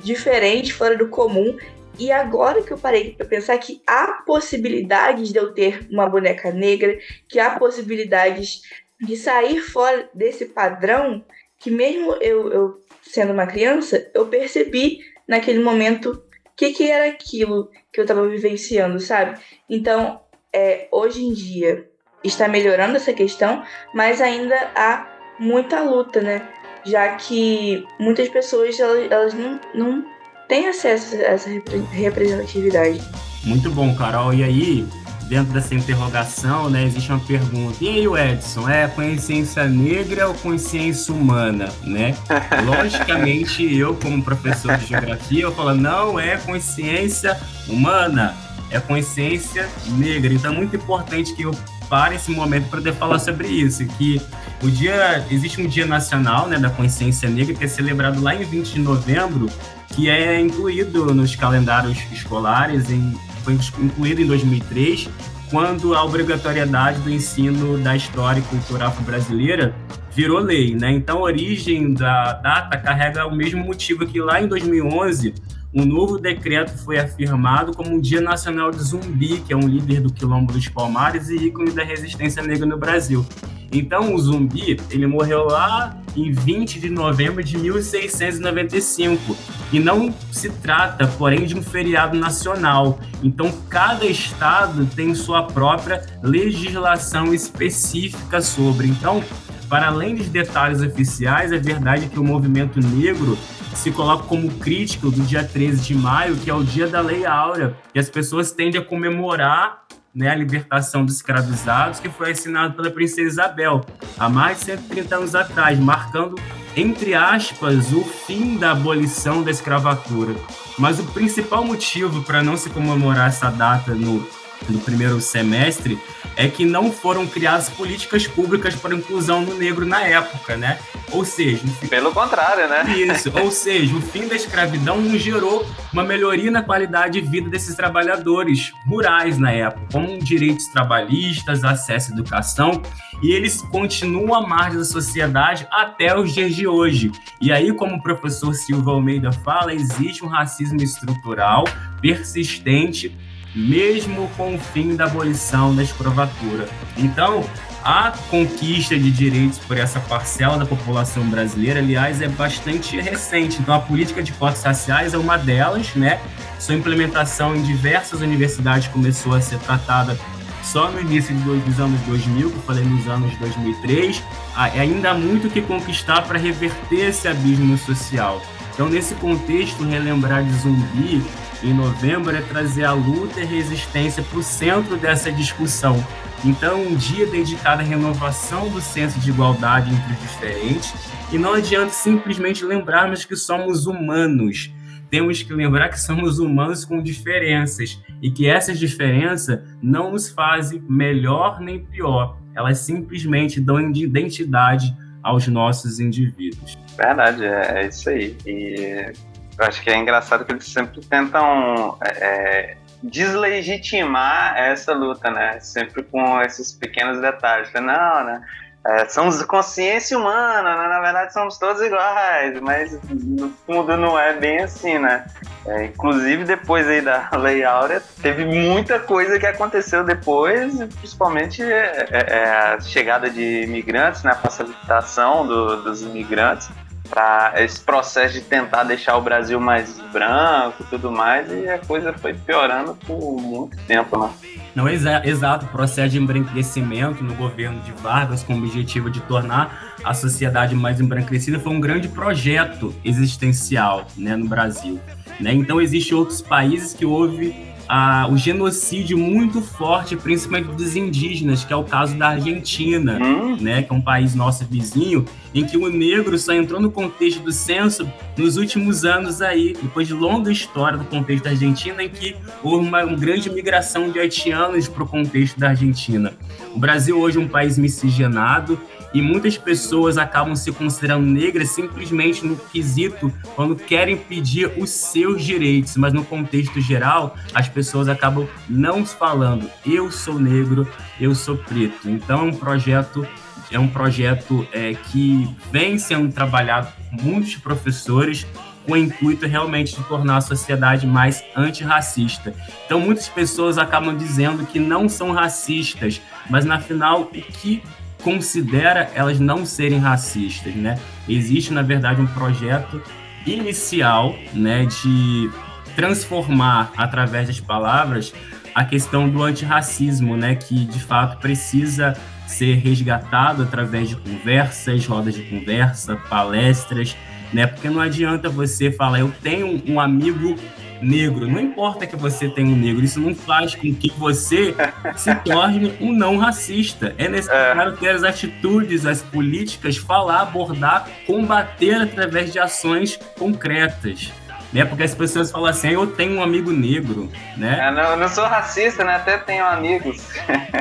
Speaker 3: diferente, fora do comum. E agora que eu parei para pensar que há possibilidades de eu ter uma boneca negra, que há possibilidades de sair fora desse padrão, que mesmo eu, eu sendo uma criança, eu percebi naquele momento o que, que era aquilo que eu estava vivenciando, sabe? Então, é, hoje em dia está melhorando essa questão, mas ainda há muita luta, né? Já que muitas pessoas elas, elas não, não têm acesso a essa representatividade.
Speaker 4: Muito bom, Carol. E aí, dentro dessa interrogação, né, existe uma pergunta. E aí, o Edson, é consciência negra ou consciência humana, né? [laughs] Logicamente, eu como professor de geografia, eu falo, não, é consciência humana, é consciência negra. Então é muito importante que eu pare esse momento para poder falar sobre isso, que o dia existe um dia nacional, né, da consciência negra que é celebrado lá em 20 de novembro, que é incluído nos calendários escolares em foi incluído em 2003, quando a obrigatoriedade do ensino da história e cultura afro-brasileira virou lei, né? Então, a origem da data carrega o mesmo motivo que lá em 2011 um novo decreto foi afirmado como um Dia Nacional de Zumbi, que é um líder do Quilombo dos Palmares e ícone da resistência negra no Brasil. Então, o Zumbi, ele morreu lá em 20 de novembro de 1695. E não se trata, porém, de um feriado nacional. Então, cada estado tem sua própria legislação específica sobre. Então, para além dos detalhes oficiais, é verdade que o movimento negro se coloca como crítico do dia 13 de maio, que é o dia da Lei Áurea, e as pessoas tendem a comemorar né, a libertação dos escravizados, que foi assinado pela princesa Isabel há mais de 130 anos atrás, marcando, entre aspas, o fim da abolição da escravatura. Mas o principal motivo para não se comemorar essa data no, no primeiro semestre é que não foram criadas políticas públicas para inclusão no negro na época, né? Ou seja,
Speaker 6: pelo contrário, né?
Speaker 4: Isso, ou seja, o fim da escravidão não gerou uma melhoria na qualidade de vida desses trabalhadores rurais na época, como direitos trabalhistas, acesso à educação, e eles continuam à margem da sociedade até os dias de hoje. E aí, como o professor Silva Almeida fala, existe um racismo estrutural persistente mesmo com o fim da abolição da escravatura. Então, a conquista de direitos por essa parcela da população brasileira, aliás, é bastante recente. Então, a política de cotas raciais é uma delas, né? Sua implementação em diversas universidades começou a ser tratada só no início dos anos 2000, que eu falei nos anos 2003. Ainda há muito que conquistar para reverter esse abismo social. Então, nesse contexto, relembrar de zumbi em novembro é trazer a luta e resistência para o centro dessa discussão. Então, um dia dedicado à renovação do senso de igualdade entre os diferentes, e não adianta simplesmente lembrarmos que somos humanos. Temos que lembrar que somos humanos com diferenças e que essas diferenças não nos fazem melhor nem pior, elas simplesmente dão identidade aos nossos indivíduos.
Speaker 6: Verdade, é, é isso aí. E eu acho que é engraçado que eles sempre tentam é, é deslegitimar essa luta, né? Sempre com esses pequenos detalhes. Não, né? É, somos consciência humana, né? na verdade somos todos iguais, mas no fundo não é bem assim, né? É, inclusive depois aí da [laughs] Lei Áurea, teve muita coisa que aconteceu depois, principalmente é, é, é a chegada de imigrantes, né? a facilitação do, dos imigrantes para esse processo de tentar deixar o Brasil mais branco e tudo mais, e a coisa foi piorando por muito tempo, né?
Speaker 4: Não, exa exato, o processo de embranquecimento no governo de Vargas com o objetivo de tornar a sociedade mais embranquecida foi um grande projeto existencial né, no Brasil. Né? Então, existem outros países que houve a, o genocídio muito forte, principalmente dos indígenas, que é o caso da Argentina, hum. né, que é um país nosso vizinho, em que o negro só entrou no contexto do censo nos últimos anos aí, depois de longa história do contexto da Argentina, em que houve uma, uma grande migração de haitianos para o contexto da Argentina. O Brasil hoje é um país miscigenado, e muitas pessoas acabam se considerando negras simplesmente no quesito quando querem pedir os seus direitos, mas no contexto geral, as pessoas acabam não falando eu sou negro, eu sou preto. Então é um projeto é um projeto é, que vem sendo trabalhado por muitos professores com o intuito realmente de tornar a sociedade mais antirracista. Então, muitas pessoas acabam dizendo que não são racistas, mas na final, o que considera elas não serem racistas, né? Existe, na verdade, um projeto inicial, né, de transformar através das palavras a questão do antirracismo, né, que de fato precisa ser resgatado através de conversas, rodas de conversa, palestras, né? Porque não adianta você falar, eu tenho um amigo negro. Não importa que você tenha um negro, isso não faz com que você se torne um não racista. É necessário ter as atitudes, as políticas, falar, abordar, combater através de ações concretas. Né? Porque as pessoas falam assim, eu tenho um amigo negro, né?
Speaker 6: Eu não, eu não sou racista, né? Até tenho amigos.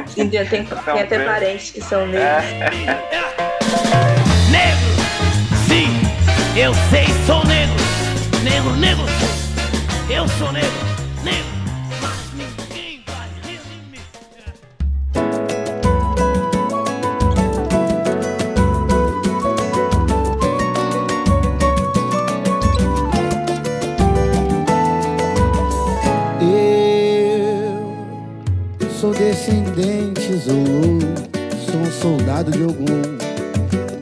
Speaker 3: Sim, tem, tem, [laughs] tem até parentes que são negros. É.
Speaker 7: Negro! Sim, eu sei, sou negro! Negro, negro! Eu sou negro, negro, mas ninguém vai resumir.
Speaker 1: Eu sou descendente Zulu, sou um soldado de algum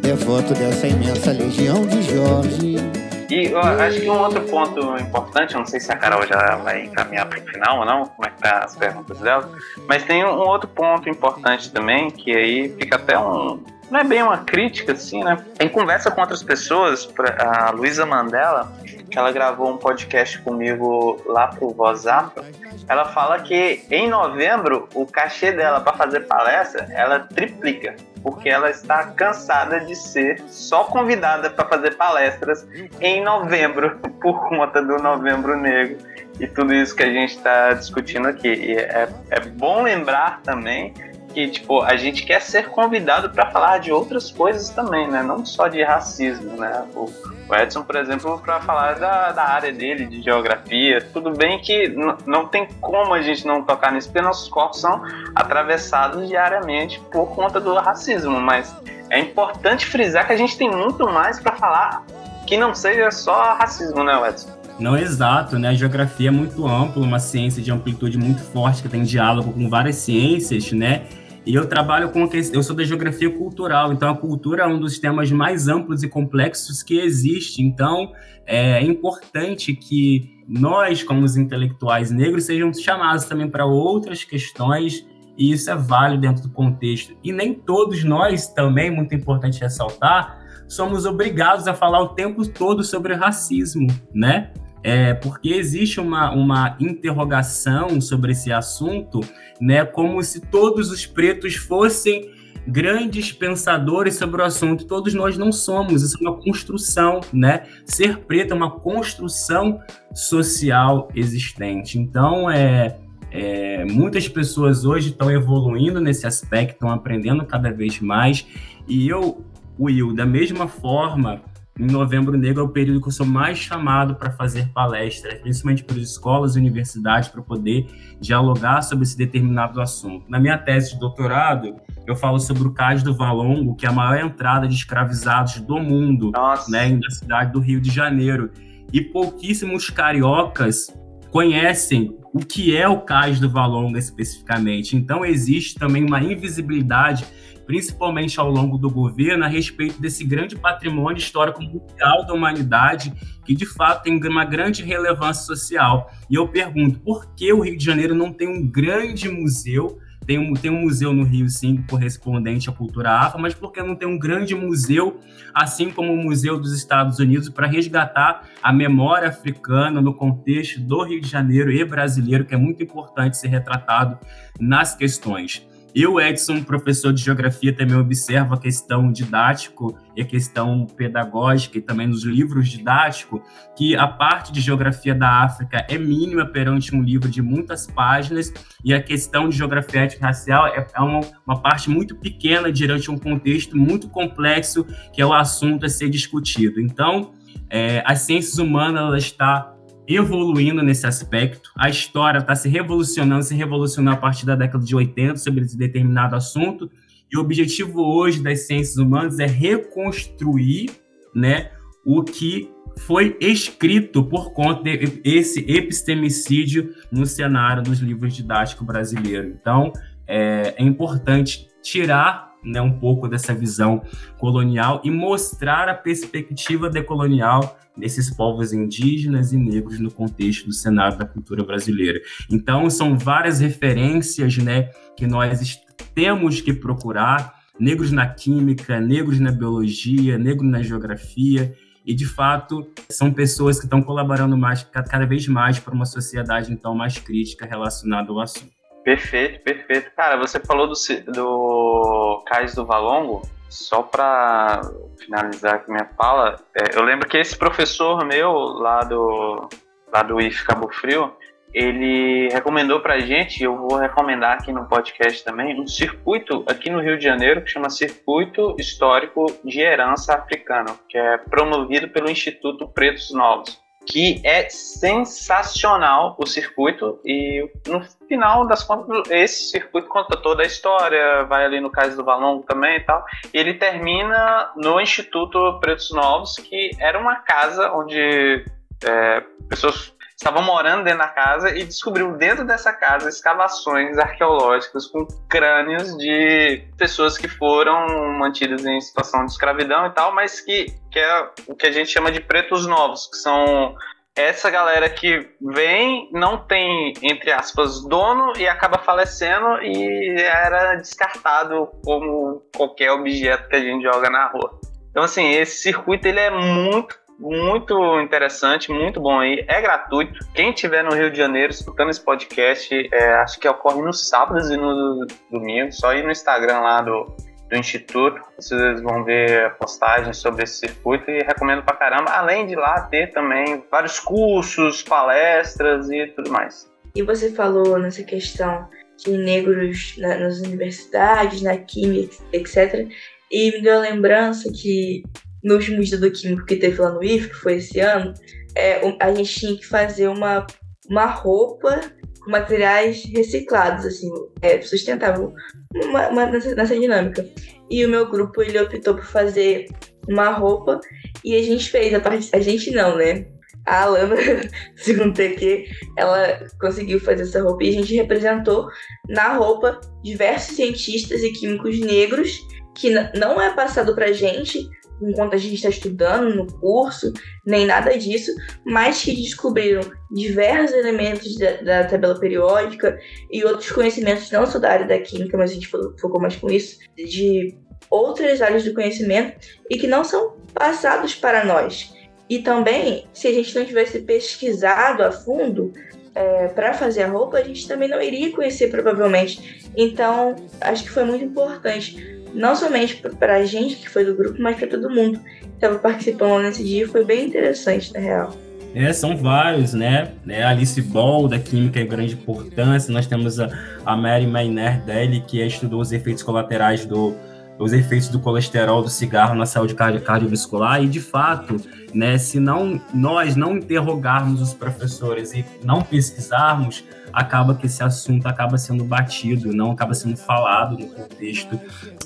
Speaker 1: devoto dessa imensa legião de Jorge.
Speaker 6: E eu acho que um outro ponto importante, não sei se a Carol já vai encaminhar para o final ou não, como é que tá as perguntas dela, mas tem um outro ponto importante também, que aí fica até um. Não é bem uma crítica, assim, né? Em conversa com outras pessoas, a Luísa Mandela, que ela gravou um podcast comigo lá pro WhatsApp, ela fala que em novembro o cachê dela para fazer palestra ela triplica porque ela está cansada de ser só convidada para fazer palestras em novembro, [laughs] por conta do Novembro Negro e tudo isso que a gente está discutindo aqui. E é, é bom lembrar também que tipo a gente quer ser convidado para falar de outras coisas também, né? Não só de racismo, né? O, Edson, por exemplo, para falar da, da área dele, de geografia, tudo bem que não tem como a gente não tocar nisso, porque nossos corpos são atravessados diariamente por conta do racismo, mas é importante frisar que a gente tem muito mais para falar que não seja só racismo, né, Edson?
Speaker 4: Não, exato, né? A geografia é muito ampla, uma ciência de amplitude muito forte, que tem diálogo com várias ciências, né? E eu trabalho com eu sou da geografia cultural, então a cultura é um dos temas mais amplos e complexos que existe. Então é importante que nós, como os intelectuais negros, sejam chamados também para outras questões e isso é válido dentro do contexto. E nem todos nós, também muito importante ressaltar, somos obrigados a falar o tempo todo sobre racismo, né? É, porque existe uma, uma interrogação sobre esse assunto, né, como se todos os pretos fossem grandes pensadores sobre o assunto. Todos nós não somos, isso é uma construção, né? Ser preto é uma construção social existente. Então, é, é, muitas pessoas hoje estão evoluindo nesse aspecto, estão aprendendo cada vez mais. E eu, Will, da mesma forma em Novembro Negro é o período que eu sou mais chamado para fazer palestras, principalmente para escolas e universidades, para poder dialogar sobre esse determinado assunto. Na minha tese de doutorado, eu falo sobre o Cais do Valongo, que é a maior entrada de escravizados do mundo,
Speaker 6: Nossa.
Speaker 4: né, na cidade do Rio de Janeiro. E pouquíssimos cariocas conhecem o que é o Cais do Valongo especificamente. Então existe também uma invisibilidade principalmente ao longo do governo, a respeito desse grande patrimônio histórico mundial da humanidade, que de fato tem uma grande relevância social. E eu pergunto, por que o Rio de Janeiro não tem um grande museu? Tem um, tem um museu no Rio, sim, correspondente à cultura afro, mas por que não tem um grande museu, assim como o Museu dos Estados Unidos, para resgatar a memória africana no contexto do Rio de Janeiro e brasileiro, que é muito importante ser retratado nas questões. Eu, Edson, professor de geografia, também observo a questão didático e a questão pedagógica e também nos livros didáticos, que a parte de geografia da África é mínima perante um livro de muitas páginas e a questão de geografia étnico-racial é, é uma, uma parte muito pequena diante um contexto muito complexo que é o assunto a ser discutido. Então, é, as ciências humanas ela está evoluindo nesse aspecto. A história está se revolucionando, se revolucionou a partir da década de 80 sobre esse determinado assunto. E o objetivo hoje das ciências humanas é reconstruir né, o que foi escrito por conta desse epistemicídio no cenário dos livros didáticos brasileiros. Então, é, é importante tirar né, um pouco dessa visão colonial e mostrar a perspectiva decolonial desses povos indígenas e negros no contexto do cenário da cultura brasileira. Então, são várias referências né, que nós temos que procurar, negros na química, negros na biologia, negros na geografia, e de fato são pessoas que estão colaborando mais, cada vez mais para uma sociedade então mais crítica relacionada ao assunto.
Speaker 6: Perfeito, perfeito. Cara, você falou do, do Cais do Valongo, só para finalizar aqui minha fala, é, eu lembro que esse professor meu lá do, lá do IF Cabo Frio, ele recomendou para a gente, eu vou recomendar aqui no podcast também, um circuito aqui no Rio de Janeiro que chama Circuito Histórico de Herança Africana, que é promovido pelo Instituto Pretos Novos que é sensacional o circuito e no final das contas esse circuito conta toda a história, vai ali no caso do Valongo também e tal. E ele termina no Instituto Pretos Novos, que era uma casa onde é, pessoas estavam morando dentro da casa e descobriu dentro dessa casa escavações arqueológicas com crânios de pessoas que foram mantidas em situação de escravidão e tal, mas que, que é o que a gente chama de pretos novos, que são essa galera que vem, não tem, entre aspas, dono e acaba falecendo e era descartado como qualquer objeto que a gente joga na rua. Então, assim, esse circuito ele é muito muito interessante, muito bom aí. É gratuito. Quem estiver no Rio de Janeiro escutando esse podcast, é, acho que ocorre nos sábados e no domingo. Só ir no Instagram lá do, do Instituto, vocês vão ver postagens sobre esse circuito e recomendo pra caramba. Além de lá ter também vários cursos, palestras e tudo mais.
Speaker 3: E você falou nessa questão de negros na, nas universidades, na química, etc. E me deu a lembrança que no último estudo químico que teve lá no IF, que foi esse ano, é, a gente tinha que fazer uma, uma roupa com materiais reciclados, assim, é, sustentável, uma, uma, nessa, nessa dinâmica. E o meu grupo, ele optou por fazer uma roupa e a gente fez, a, parte, a gente não, né? A Alana, [laughs] segundo TQ, ela conseguiu fazer essa roupa e a gente representou na roupa diversos cientistas e químicos negros que não é passado pra gente, enquanto a gente está estudando no curso, nem nada disso, mas que descobriram diversos elementos da, da, tabela periódica e outros conhecimentos, não só da área da química, mas a gente focou mais com isso, de outras áreas do conhecimento e que não são passados para nós. E também, se a gente não tivesse pesquisado a fundo é, para fazer a roupa, a gente também não iria conhecer provavelmente. Então, acho que foi muito importante não somente para a gente que foi do grupo, mas para todo mundo que estava participando nesse dia. Foi bem interessante, na real.
Speaker 4: É, são vários, né? É, Alice Ball, da Química, é grande importância. Nós temos a, a Mary Mayner que estudou os efeitos colaterais do, os efeitos do colesterol do cigarro na saúde cardiovascular e de fato, né, se não nós não interrogarmos os professores e não pesquisarmos, acaba que esse assunto acaba sendo batido, não acaba sendo falado no contexto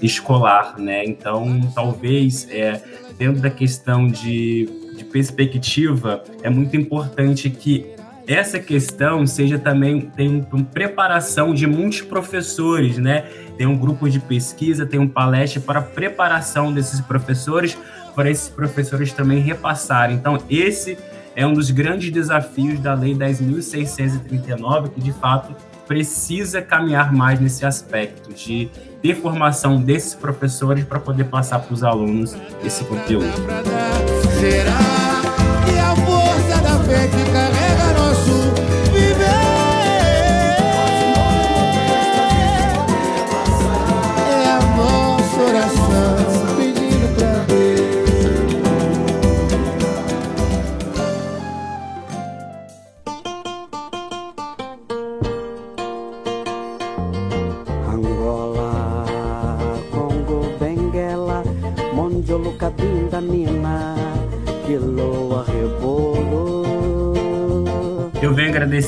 Speaker 4: escolar, né? Então, talvez é, dentro da questão de, de perspectiva, é muito importante que essa questão seja também tem uma preparação de muitos professores, né? Tem um grupo de pesquisa, tem um palestra para preparação desses professores, para esses professores também repassarem. Então, esse é um dos grandes desafios da Lei 10.639, que de fato precisa caminhar mais nesse aspecto de ter formação desses professores para poder passar para os alunos esse conteúdo.
Speaker 1: Será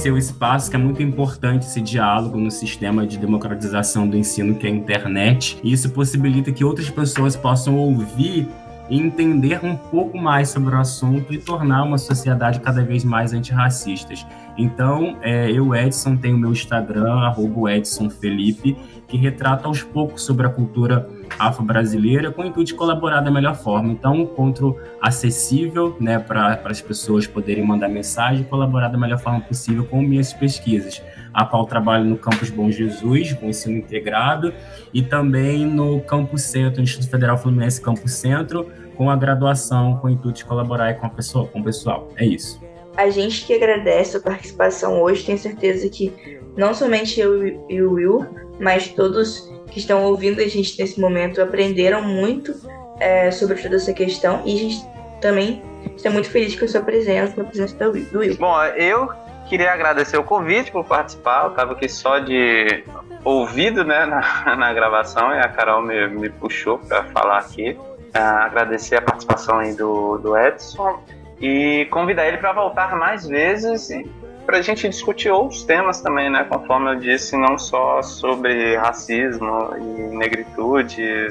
Speaker 4: o espaço, que é muito importante esse diálogo no sistema de democratização do ensino, que é a internet. E isso possibilita que outras pessoas possam ouvir e entender um pouco mais sobre o assunto e tornar uma sociedade cada vez mais antirracistas. Então, é, eu, Edson, tenho meu Instagram, arroba Edson Felipe, que retrata aos poucos sobre a cultura afro-brasileira com o intuito de colaborar da melhor forma. Então, um encontro acessível né, para as pessoas poderem mandar mensagem e colaborar da melhor forma possível com minhas pesquisas, a qual trabalho no Campus Bom Jesus, com ensino integrado, e também no Campus Centro, Instituto Federal Fluminense Campus Centro, com a graduação, com o intuito de colaborar com, a pessoa, com o pessoal. É isso.
Speaker 3: A gente que agradece a participação hoje, tenho certeza que não somente eu e o Will, mas todos que estão ouvindo a gente nesse momento aprenderam muito é, sobre toda essa questão e a gente também está muito feliz com a sua presença, com a presença do Will.
Speaker 6: Bom, eu queria agradecer o convite por participar. Eu estava aqui só de ouvido né, na, [laughs] na gravação e a Carol me, me puxou para falar aqui. Ah, agradecer a participação aí do, do Edson e convidar ele para voltar mais vezes para a gente discutir outros temas também, né? Conforme eu disse, não só sobre racismo e negritude,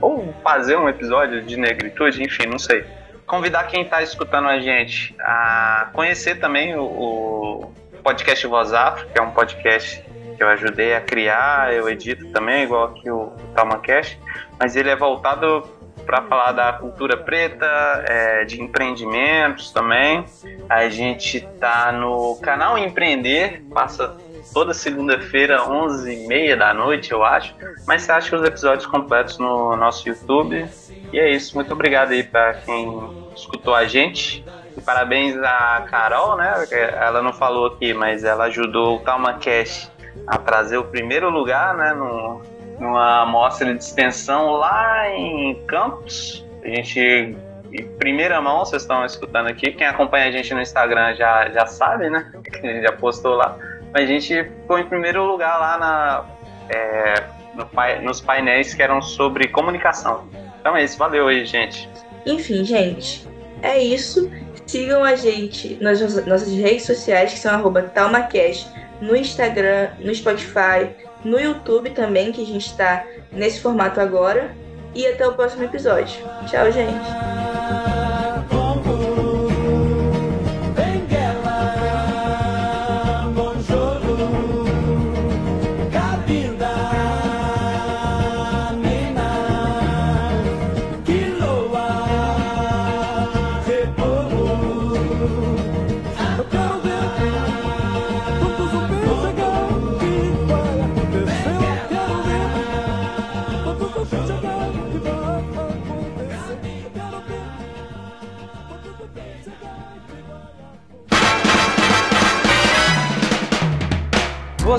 Speaker 6: ou fazer um episódio de negritude, enfim, não sei. Convidar quem está escutando a gente a conhecer também o, o podcast Voz Afro, que é um podcast que eu ajudei a criar, eu edito também, igual aqui o TalmaCast, mas ele é voltado para falar da cultura preta, é, de empreendimentos também. A gente tá no canal Empreender, passa toda segunda-feira, 11h30 da noite, eu acho. Mas você acha os episódios completos no nosso YouTube. E é isso, muito obrigado aí para quem escutou a gente. E parabéns à Carol, né? Ela não falou aqui, mas ela ajudou o Calma Cash a trazer o primeiro lugar, né? No, numa amostra de extensão lá em Campos. A gente, em primeira mão, vocês estão escutando aqui. Quem acompanha a gente no Instagram já, já sabe, né? [laughs] A gente já postou lá. Mas a gente ficou em primeiro lugar lá na, é, no, nos painéis que eram sobre comunicação. Então é isso, valeu aí, gente.
Speaker 3: Enfim, gente, é isso. Sigam a gente nas nossas redes sociais, que são arroba TalmaCast, no Instagram, no Spotify, no YouTube também, que a gente está nesse formato agora. E até o próximo episódio. Tchau, gente.